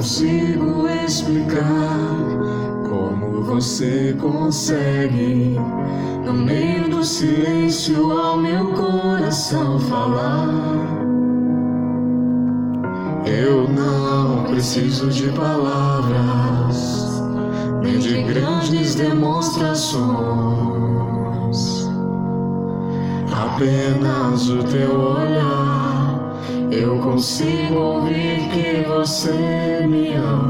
consigo explicar como você consegue, no meio do silêncio, ao meu coração falar. Eu não preciso de palavras, nem de grandes demonstrações. Apenas o teu olhar, eu consigo ouvir que Senhor.